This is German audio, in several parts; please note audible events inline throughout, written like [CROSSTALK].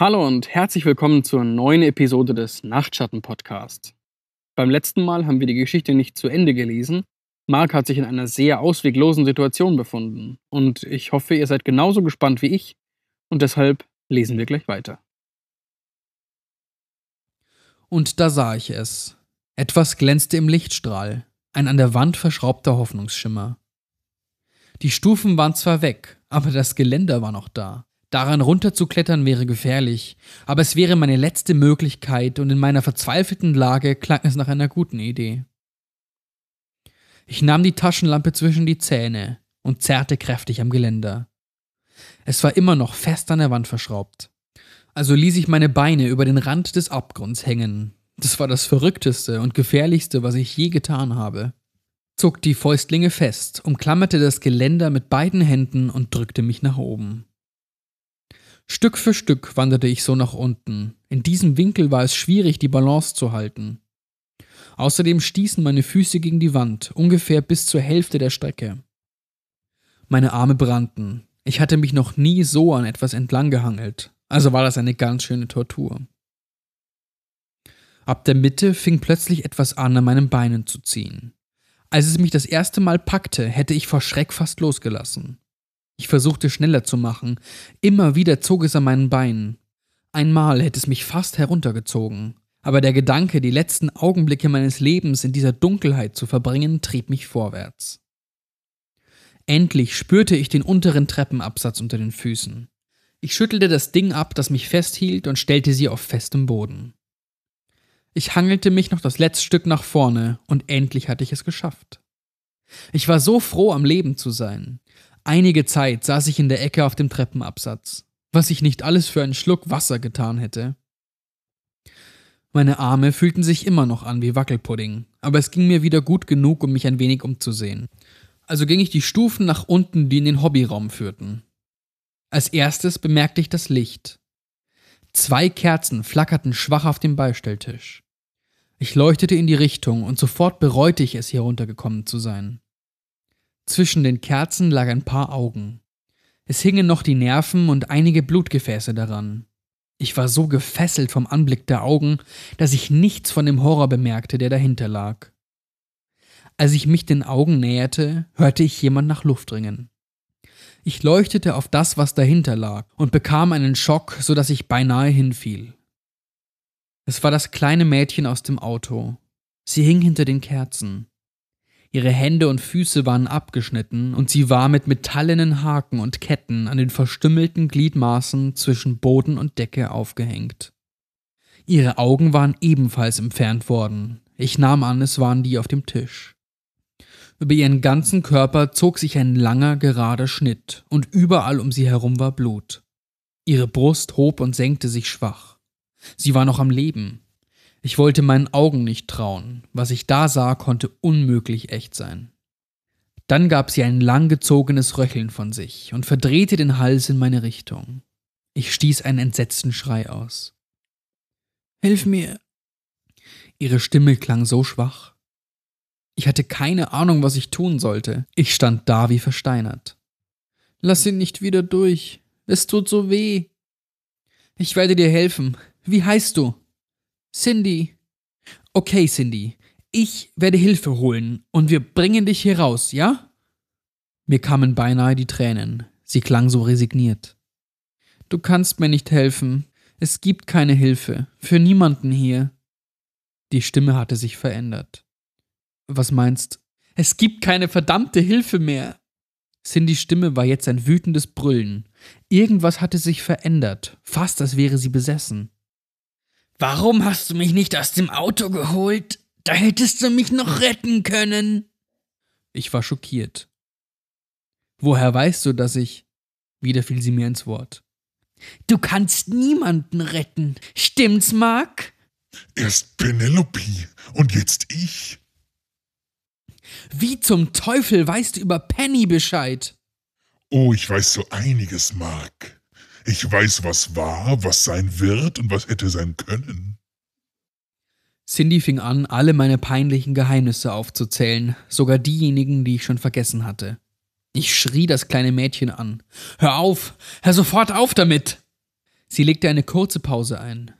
Hallo und herzlich willkommen zur neuen Episode des Nachtschatten Podcasts. Beim letzten Mal haben wir die Geschichte nicht zu Ende gelesen. Mark hat sich in einer sehr ausweglosen Situation befunden und ich hoffe, ihr seid genauso gespannt wie ich und deshalb lesen wir gleich weiter. Und da sah ich es. Etwas glänzte im Lichtstrahl, ein an der Wand verschraubter Hoffnungsschimmer. Die Stufen waren zwar weg, aber das Geländer war noch da. Daran runterzuklettern wäre gefährlich, aber es wäre meine letzte Möglichkeit und in meiner verzweifelten Lage klang es nach einer guten Idee. Ich nahm die Taschenlampe zwischen die Zähne und zerrte kräftig am Geländer. Es war immer noch fest an der Wand verschraubt. Also ließ ich meine Beine über den Rand des Abgrunds hängen. Das war das Verrückteste und Gefährlichste, was ich je getan habe. Zog die Fäustlinge fest, umklammerte das Geländer mit beiden Händen und drückte mich nach oben. Stück für Stück wanderte ich so nach unten. In diesem Winkel war es schwierig, die Balance zu halten. Außerdem stießen meine Füße gegen die Wand, ungefähr bis zur Hälfte der Strecke. Meine Arme brannten. Ich hatte mich noch nie so an etwas entlang gehangelt, also war das eine ganz schöne Tortur. Ab der Mitte fing plötzlich etwas an, an meinen Beinen zu ziehen. Als es mich das erste Mal packte, hätte ich vor Schreck fast losgelassen. Ich versuchte schneller zu machen. Immer wieder zog es an meinen Beinen. Einmal hätte es mich fast heruntergezogen. Aber der Gedanke, die letzten Augenblicke meines Lebens in dieser Dunkelheit zu verbringen, trieb mich vorwärts. Endlich spürte ich den unteren Treppenabsatz unter den Füßen. Ich schüttelte das Ding ab, das mich festhielt, und stellte sie auf festem Boden. Ich hangelte mich noch das letzte Stück nach vorne, und endlich hatte ich es geschafft. Ich war so froh, am Leben zu sein. Einige Zeit saß ich in der Ecke auf dem Treppenabsatz, was ich nicht alles für einen Schluck Wasser getan hätte. Meine Arme fühlten sich immer noch an wie Wackelpudding, aber es ging mir wieder gut genug, um mich ein wenig umzusehen. Also ging ich die Stufen nach unten, die in den Hobbyraum führten. Als erstes bemerkte ich das Licht. Zwei Kerzen flackerten schwach auf dem Beistelltisch. Ich leuchtete in die Richtung und sofort bereute ich es, hier runtergekommen zu sein. Zwischen den Kerzen lag ein paar Augen. Es hingen noch die Nerven und einige Blutgefäße daran. Ich war so gefesselt vom Anblick der Augen, dass ich nichts von dem Horror bemerkte, der dahinter lag. Als ich mich den Augen näherte, hörte ich jemand nach Luft ringen. Ich leuchtete auf das, was dahinter lag, und bekam einen Schock, so dass ich beinahe hinfiel. Es war das kleine Mädchen aus dem Auto. Sie hing hinter den Kerzen. Ihre Hände und Füße waren abgeschnitten und sie war mit metallenen Haken und Ketten an den verstümmelten Gliedmaßen zwischen Boden und Decke aufgehängt. Ihre Augen waren ebenfalls entfernt worden. Ich nahm an, es waren die auf dem Tisch. Über ihren ganzen Körper zog sich ein langer, gerader Schnitt, und überall um sie herum war Blut. Ihre Brust hob und senkte sich schwach. Sie war noch am Leben, ich wollte meinen Augen nicht trauen. Was ich da sah, konnte unmöglich echt sein. Dann gab sie ein langgezogenes Röcheln von sich und verdrehte den Hals in meine Richtung. Ich stieß einen entsetzten Schrei aus. Hilf mir! Ihre Stimme klang so schwach. Ich hatte keine Ahnung, was ich tun sollte. Ich stand da wie versteinert. Lass ihn nicht wieder durch. Es tut so weh. Ich werde dir helfen. Wie heißt du? Cindy. Okay, Cindy. Ich werde Hilfe holen und wir bringen dich hier raus, ja? Mir kamen beinahe die Tränen. Sie klang so resigniert. Du kannst mir nicht helfen. Es gibt keine Hilfe. Für niemanden hier. Die Stimme hatte sich verändert. Was meinst? Es gibt keine verdammte Hilfe mehr. Cindys Stimme war jetzt ein wütendes Brüllen. Irgendwas hatte sich verändert, fast als wäre sie besessen. Warum hast du mich nicht aus dem Auto geholt? Da hättest du mich noch retten können. Ich war schockiert. Woher weißt du, dass ich. Wieder fiel sie mir ins Wort. Du kannst niemanden retten. Stimmt's, Mark? Erst Penelope und jetzt ich. Wie zum Teufel weißt du über Penny Bescheid? Oh, ich weiß so einiges, Mark. Ich weiß, was war, was sein wird und was hätte sein können. Cindy fing an, alle meine peinlichen Geheimnisse aufzuzählen, sogar diejenigen, die ich schon vergessen hatte. Ich schrie das kleine Mädchen an. Hör auf! Hör sofort auf damit! Sie legte eine kurze Pause ein.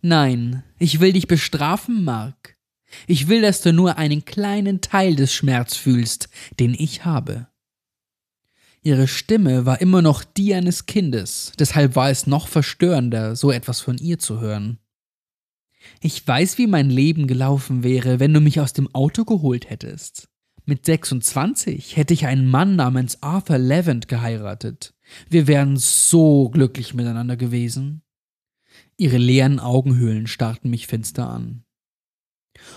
Nein, ich will dich bestrafen, Mark. Ich will, dass du nur einen kleinen Teil des Schmerz fühlst, den ich habe. Ihre Stimme war immer noch die eines Kindes, deshalb war es noch verstörender, so etwas von ihr zu hören. Ich weiß, wie mein Leben gelaufen wäre, wenn du mich aus dem Auto geholt hättest. Mit 26 hätte ich einen Mann namens Arthur Levant geheiratet. Wir wären so glücklich miteinander gewesen. Ihre leeren Augenhöhlen starrten mich finster an.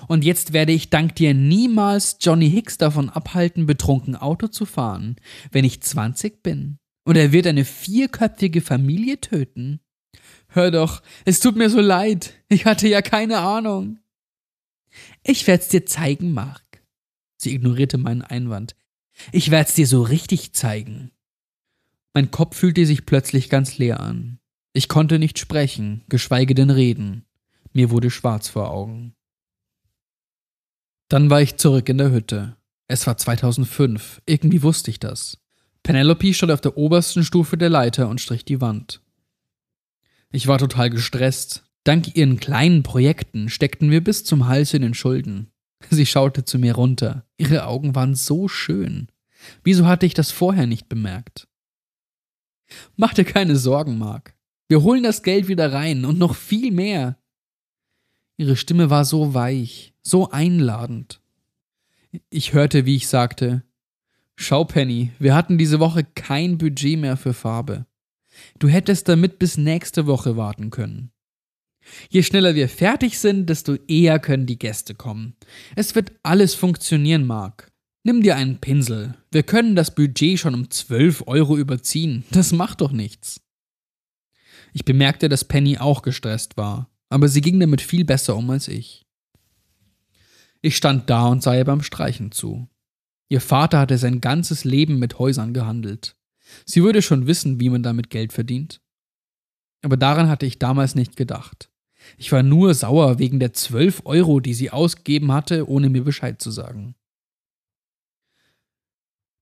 Und jetzt werde ich dank dir niemals Johnny Hicks davon abhalten, betrunken Auto zu fahren, wenn ich 20 bin. Und er wird eine vierköpfige Familie töten. Hör doch, es tut mir so leid. Ich hatte ja keine Ahnung. Ich werd's dir zeigen, Mark. Sie ignorierte meinen Einwand. Ich werd's dir so richtig zeigen. Mein Kopf fühlte sich plötzlich ganz leer an. Ich konnte nicht sprechen, geschweige denn reden. Mir wurde schwarz vor Augen. Dann war ich zurück in der Hütte. Es war 2005. Irgendwie wusste ich das. Penelope stand auf der obersten Stufe der Leiter und strich die Wand. Ich war total gestresst. Dank ihren kleinen Projekten steckten wir bis zum Hals in den Schulden. Sie schaute zu mir runter. Ihre Augen waren so schön. Wieso hatte ich das vorher nicht bemerkt? Mach dir keine Sorgen, Mark. Wir holen das Geld wieder rein und noch viel mehr. Ihre Stimme war so weich, so einladend. Ich hörte, wie ich sagte, Schau, Penny, wir hatten diese Woche kein Budget mehr für Farbe. Du hättest damit bis nächste Woche warten können. Je schneller wir fertig sind, desto eher können die Gäste kommen. Es wird alles funktionieren, Mark. Nimm dir einen Pinsel. Wir können das Budget schon um 12 Euro überziehen. Das macht doch nichts. Ich bemerkte, dass Penny auch gestresst war aber sie ging damit viel besser um als ich. Ich stand da und sah ihr beim Streichen zu. Ihr Vater hatte sein ganzes Leben mit Häusern gehandelt. Sie würde schon wissen, wie man damit Geld verdient. Aber daran hatte ich damals nicht gedacht. Ich war nur sauer wegen der zwölf Euro, die sie ausgegeben hatte, ohne mir Bescheid zu sagen.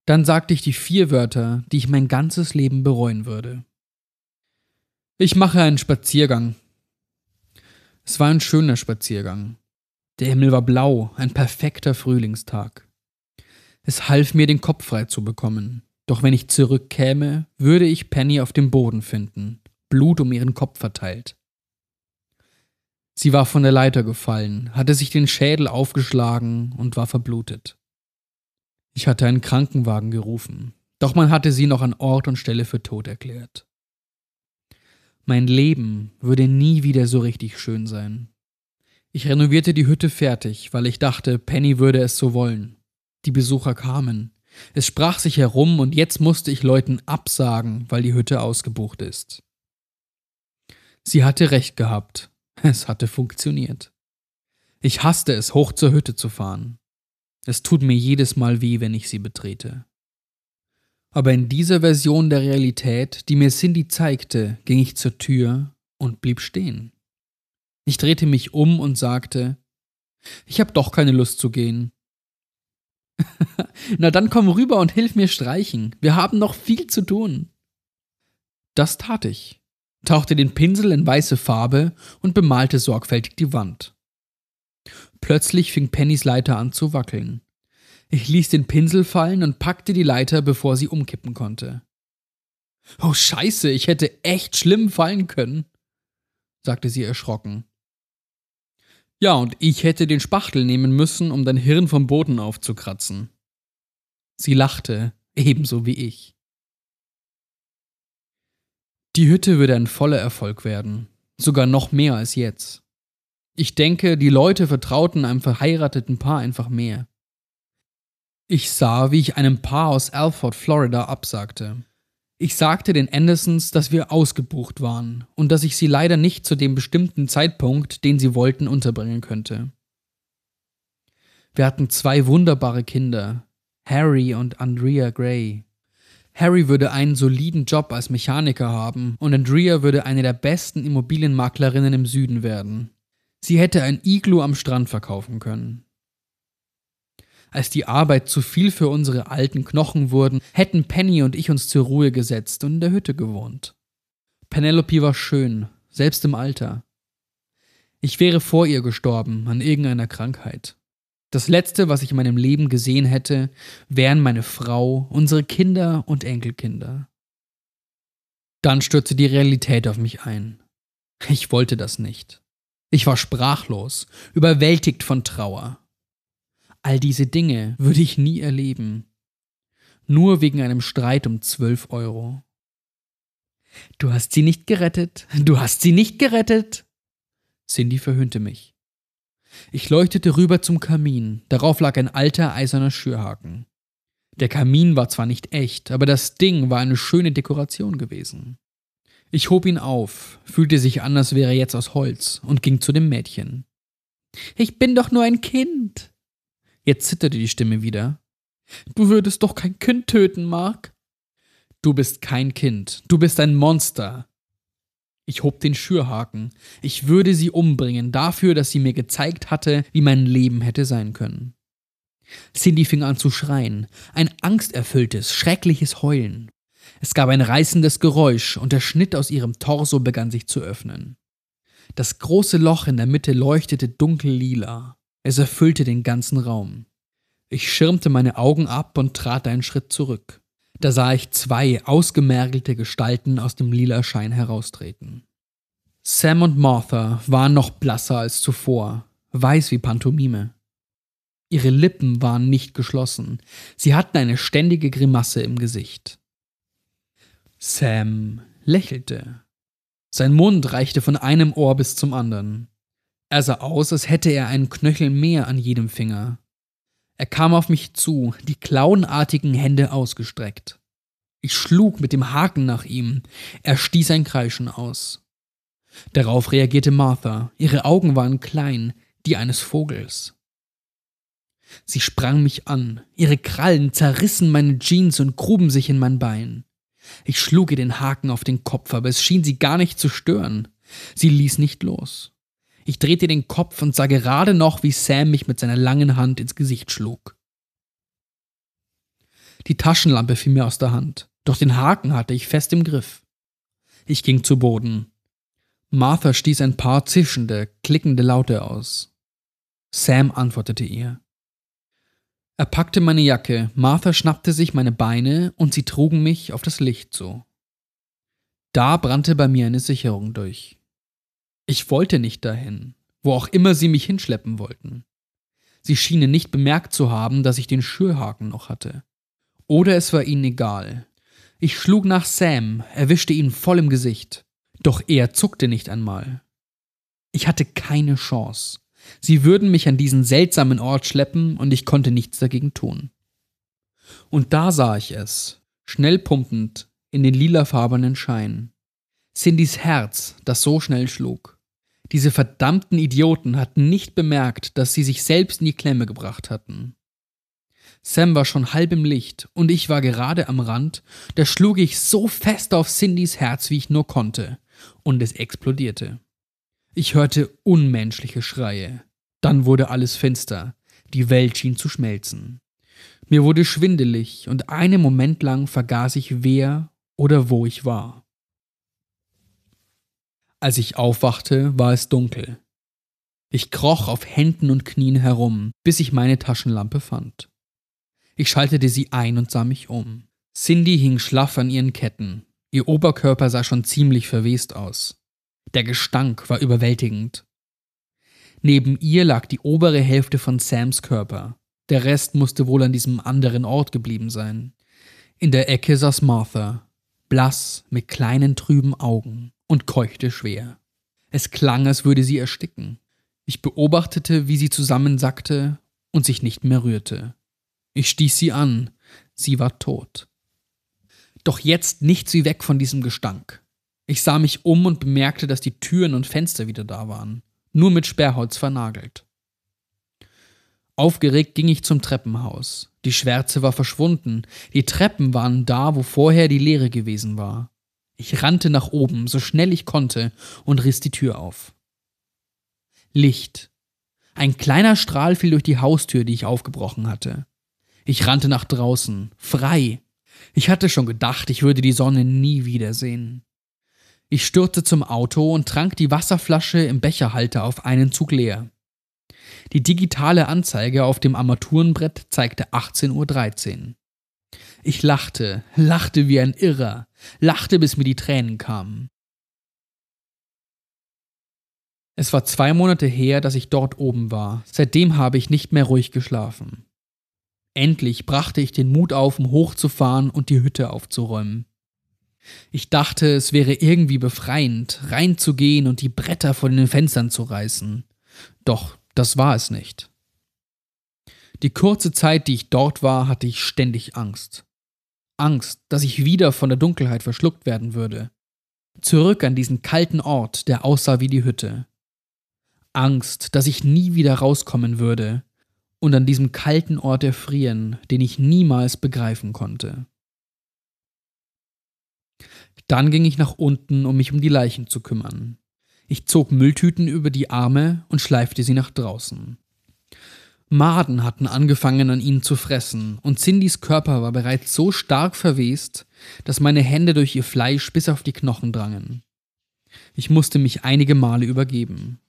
Dann sagte ich die vier Wörter, die ich mein ganzes Leben bereuen würde. Ich mache einen Spaziergang, es war ein schöner Spaziergang. Der Himmel war blau, ein perfekter Frühlingstag. Es half mir, den Kopf frei zu bekommen. Doch wenn ich zurückkäme, würde ich Penny auf dem Boden finden, Blut um ihren Kopf verteilt. Sie war von der Leiter gefallen, hatte sich den Schädel aufgeschlagen und war verblutet. Ich hatte einen Krankenwagen gerufen, doch man hatte sie noch an Ort und Stelle für tot erklärt. Mein Leben würde nie wieder so richtig schön sein. Ich renovierte die Hütte fertig, weil ich dachte, Penny würde es so wollen. Die Besucher kamen. Es sprach sich herum und jetzt musste ich Leuten absagen, weil die Hütte ausgebucht ist. Sie hatte recht gehabt. Es hatte funktioniert. Ich hasste es, hoch zur Hütte zu fahren. Es tut mir jedes Mal weh, wenn ich sie betrete. Aber in dieser Version der Realität, die mir Cindy zeigte, ging ich zur Tür und blieb stehen. Ich drehte mich um und sagte, ich habe doch keine Lust zu gehen. [LAUGHS] Na dann komm rüber und hilf mir streichen. Wir haben noch viel zu tun. Das tat ich, tauchte den Pinsel in weiße Farbe und bemalte sorgfältig die Wand. Plötzlich fing Pennys Leiter an zu wackeln. Ich ließ den Pinsel fallen und packte die Leiter, bevor sie umkippen konnte. Oh Scheiße, ich hätte echt schlimm fallen können, sagte sie erschrocken. Ja, und ich hätte den Spachtel nehmen müssen, um dein Hirn vom Boden aufzukratzen. Sie lachte, ebenso wie ich. Die Hütte würde ein voller Erfolg werden, sogar noch mehr als jetzt. Ich denke, die Leute vertrauten einem verheirateten Paar einfach mehr. Ich sah, wie ich einem Paar aus Alford, Florida, absagte. Ich sagte den Andersons, dass wir ausgebucht waren und dass ich sie leider nicht zu dem bestimmten Zeitpunkt, den sie wollten, unterbringen könnte. Wir hatten zwei wunderbare Kinder, Harry und Andrea Gray. Harry würde einen soliden Job als Mechaniker haben und Andrea würde eine der besten Immobilienmaklerinnen im Süden werden. Sie hätte ein Iglu am Strand verkaufen können. Als die Arbeit zu viel für unsere alten Knochen wurden, hätten Penny und ich uns zur Ruhe gesetzt und in der Hütte gewohnt. Penelope war schön, selbst im Alter. Ich wäre vor ihr gestorben an irgendeiner Krankheit. Das Letzte, was ich in meinem Leben gesehen hätte, wären meine Frau, unsere Kinder und Enkelkinder. Dann stürzte die Realität auf mich ein. Ich wollte das nicht. Ich war sprachlos, überwältigt von Trauer. All diese Dinge würde ich nie erleben. Nur wegen einem Streit um zwölf Euro. Du hast sie nicht gerettet. Du hast sie nicht gerettet. Cindy verhöhnte mich. Ich leuchtete rüber zum Kamin. Darauf lag ein alter eiserner Schürhaken. Der Kamin war zwar nicht echt, aber das Ding war eine schöne Dekoration gewesen. Ich hob ihn auf, fühlte sich an, als wäre er jetzt aus Holz und ging zu dem Mädchen. Ich bin doch nur ein Kind. Jetzt zitterte die Stimme wieder. Du würdest doch kein Kind töten, Mark. Du bist kein Kind, du bist ein Monster. Ich hob den Schürhaken. Ich würde sie umbringen, dafür, dass sie mir gezeigt hatte, wie mein Leben hätte sein können. Cindy fing an zu schreien, ein angsterfülltes, schreckliches Heulen. Es gab ein reißendes Geräusch und der Schnitt aus ihrem Torso begann sich zu öffnen. Das große Loch in der Mitte leuchtete dunkel lila. Es erfüllte den ganzen Raum. Ich schirmte meine Augen ab und trat einen Schritt zurück. Da sah ich zwei ausgemergelte Gestalten aus dem lila Schein heraustreten. Sam und Martha waren noch blasser als zuvor, weiß wie Pantomime. Ihre Lippen waren nicht geschlossen, sie hatten eine ständige Grimasse im Gesicht. Sam lächelte. Sein Mund reichte von einem Ohr bis zum anderen. Er sah aus, als hätte er einen Knöchel mehr an jedem Finger. Er kam auf mich zu, die klauenartigen Hände ausgestreckt. Ich schlug mit dem Haken nach ihm. Er stieß ein Kreischen aus. Darauf reagierte Martha. Ihre Augen waren klein, die eines Vogels. Sie sprang mich an. Ihre Krallen zerrissen meine Jeans und gruben sich in mein Bein. Ich schlug ihr den Haken auf den Kopf, aber es schien sie gar nicht zu stören. Sie ließ nicht los. Ich drehte den Kopf und sah gerade noch, wie Sam mich mit seiner langen Hand ins Gesicht schlug. Die Taschenlampe fiel mir aus der Hand, doch den Haken hatte ich fest im Griff. Ich ging zu Boden. Martha stieß ein paar zischende, klickende Laute aus. Sam antwortete ihr. Er packte meine Jacke, Martha schnappte sich meine Beine und sie trugen mich auf das Licht zu. Da brannte bei mir eine Sicherung durch. Ich wollte nicht dahin, wo auch immer sie mich hinschleppen wollten. Sie schienen nicht bemerkt zu haben, dass ich den Schürhaken noch hatte. Oder es war ihnen egal. Ich schlug nach Sam, erwischte ihn voll im Gesicht. Doch er zuckte nicht einmal. Ich hatte keine Chance. Sie würden mich an diesen seltsamen Ort schleppen und ich konnte nichts dagegen tun. Und da sah ich es, schnell pumpend in den lilafarbenen Schein. Cindys Herz, das so schnell schlug. Diese verdammten Idioten hatten nicht bemerkt, dass sie sich selbst in die Klemme gebracht hatten. Sam war schon halb im Licht und ich war gerade am Rand, da schlug ich so fest auf Cindys Herz, wie ich nur konnte, und es explodierte. Ich hörte unmenschliche Schreie. Dann wurde alles finster. Die Welt schien zu schmelzen. Mir wurde schwindelig und einen Moment lang vergaß ich, wer oder wo ich war. Als ich aufwachte, war es dunkel. Ich kroch auf Händen und Knien herum, bis ich meine Taschenlampe fand. Ich schaltete sie ein und sah mich um. Cindy hing schlaff an ihren Ketten. Ihr Oberkörper sah schon ziemlich verwest aus. Der Gestank war überwältigend. Neben ihr lag die obere Hälfte von Sams Körper. Der Rest musste wohl an diesem anderen Ort geblieben sein. In der Ecke saß Martha, blass, mit kleinen trüben Augen und keuchte schwer. Es klang, als würde sie ersticken. Ich beobachtete, wie sie zusammensackte und sich nicht mehr rührte. Ich stieß sie an. Sie war tot. Doch jetzt nichts wie weg von diesem Gestank. Ich sah mich um und bemerkte, dass die Türen und Fenster wieder da waren, nur mit Sperrholz vernagelt. Aufgeregt ging ich zum Treppenhaus. Die Schwärze war verschwunden, die Treppen waren da, wo vorher die Leere gewesen war. Ich rannte nach oben, so schnell ich konnte, und riss die Tür auf. Licht. Ein kleiner Strahl fiel durch die Haustür, die ich aufgebrochen hatte. Ich rannte nach draußen, frei. Ich hatte schon gedacht, ich würde die Sonne nie wiedersehen. Ich stürzte zum Auto und trank die Wasserflasche im Becherhalter auf einen Zug leer. Die digitale Anzeige auf dem Armaturenbrett zeigte 18.13 Uhr. Ich lachte, lachte wie ein Irrer, lachte, bis mir die Tränen kamen. Es war zwei Monate her, dass ich dort oben war. Seitdem habe ich nicht mehr ruhig geschlafen. Endlich brachte ich den Mut auf, um hochzufahren und die Hütte aufzuräumen. Ich dachte, es wäre irgendwie befreiend, reinzugehen und die Bretter von den Fenstern zu reißen. Doch das war es nicht. Die kurze Zeit, die ich dort war, hatte ich ständig Angst. Angst, dass ich wieder von der Dunkelheit verschluckt werden würde. Zurück an diesen kalten Ort, der aussah wie die Hütte. Angst, dass ich nie wieder rauskommen würde und an diesem kalten Ort erfrieren, den ich niemals begreifen konnte. Dann ging ich nach unten, um mich um die Leichen zu kümmern. Ich zog Mülltüten über die Arme und schleifte sie nach draußen. Maden hatten angefangen an ihnen zu fressen, und Cindys Körper war bereits so stark verwest, dass meine Hände durch ihr Fleisch bis auf die Knochen drangen. Ich musste mich einige Male übergeben.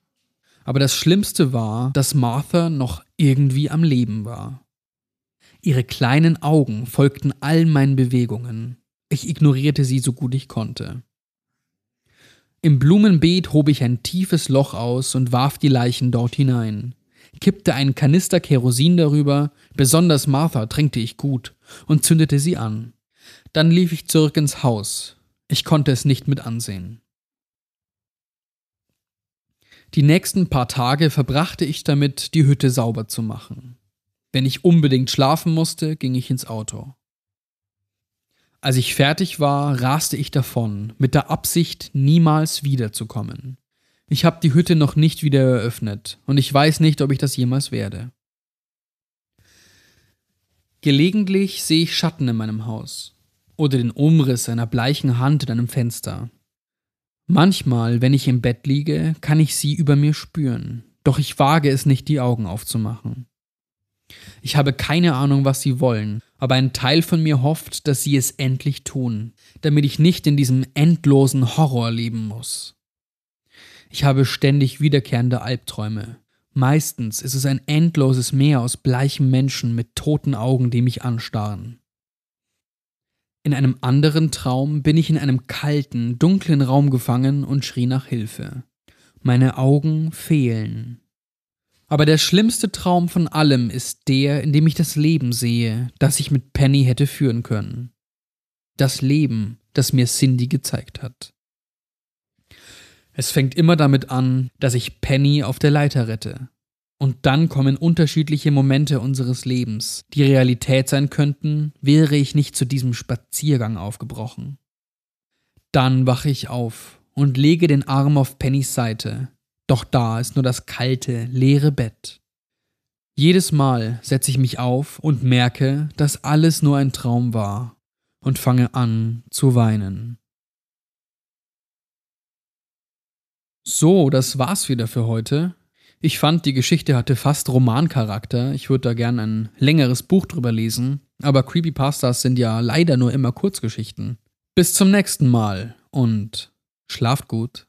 Aber das Schlimmste war, dass Martha noch irgendwie am Leben war. Ihre kleinen Augen folgten all meinen Bewegungen. Ich ignorierte sie so gut ich konnte. Im Blumenbeet hob ich ein tiefes Loch aus und warf die Leichen dort hinein, kippte einen Kanister Kerosin darüber, besonders Martha tränkte ich gut, und zündete sie an. Dann lief ich zurück ins Haus. Ich konnte es nicht mit ansehen. Die nächsten paar Tage verbrachte ich damit, die Hütte sauber zu machen. Wenn ich unbedingt schlafen musste, ging ich ins Auto. Als ich fertig war, raste ich davon, mit der Absicht, niemals wiederzukommen. Ich habe die Hütte noch nicht wieder eröffnet und ich weiß nicht, ob ich das jemals werde. Gelegentlich sehe ich Schatten in meinem Haus oder den Umriss einer bleichen Hand in einem Fenster. Manchmal, wenn ich im Bett liege, kann ich sie über mir spüren, doch ich wage es nicht, die Augen aufzumachen. Ich habe keine Ahnung, was sie wollen, aber ein Teil von mir hofft, dass sie es endlich tun, damit ich nicht in diesem endlosen Horror leben muss. Ich habe ständig wiederkehrende Albträume. Meistens ist es ein endloses Meer aus bleichen Menschen mit toten Augen, die mich anstarren. In einem anderen Traum bin ich in einem kalten, dunklen Raum gefangen und schrie nach Hilfe. Meine Augen fehlen. Aber der schlimmste Traum von allem ist der, in dem ich das Leben sehe, das ich mit Penny hätte führen können. Das Leben, das mir Cindy gezeigt hat. Es fängt immer damit an, dass ich Penny auf der Leiter rette. Und dann kommen unterschiedliche Momente unseres Lebens, die Realität sein könnten, wäre ich nicht zu diesem Spaziergang aufgebrochen. Dann wache ich auf und lege den Arm auf Pennys Seite, doch da ist nur das kalte, leere Bett. Jedes Mal setze ich mich auf und merke, dass alles nur ein Traum war und fange an zu weinen. So, das war's wieder für heute. Ich fand, die Geschichte hatte fast Romancharakter. Ich würde da gern ein längeres Buch drüber lesen. Aber Creepypastas sind ja leider nur immer Kurzgeschichten. Bis zum nächsten Mal und schlaft gut.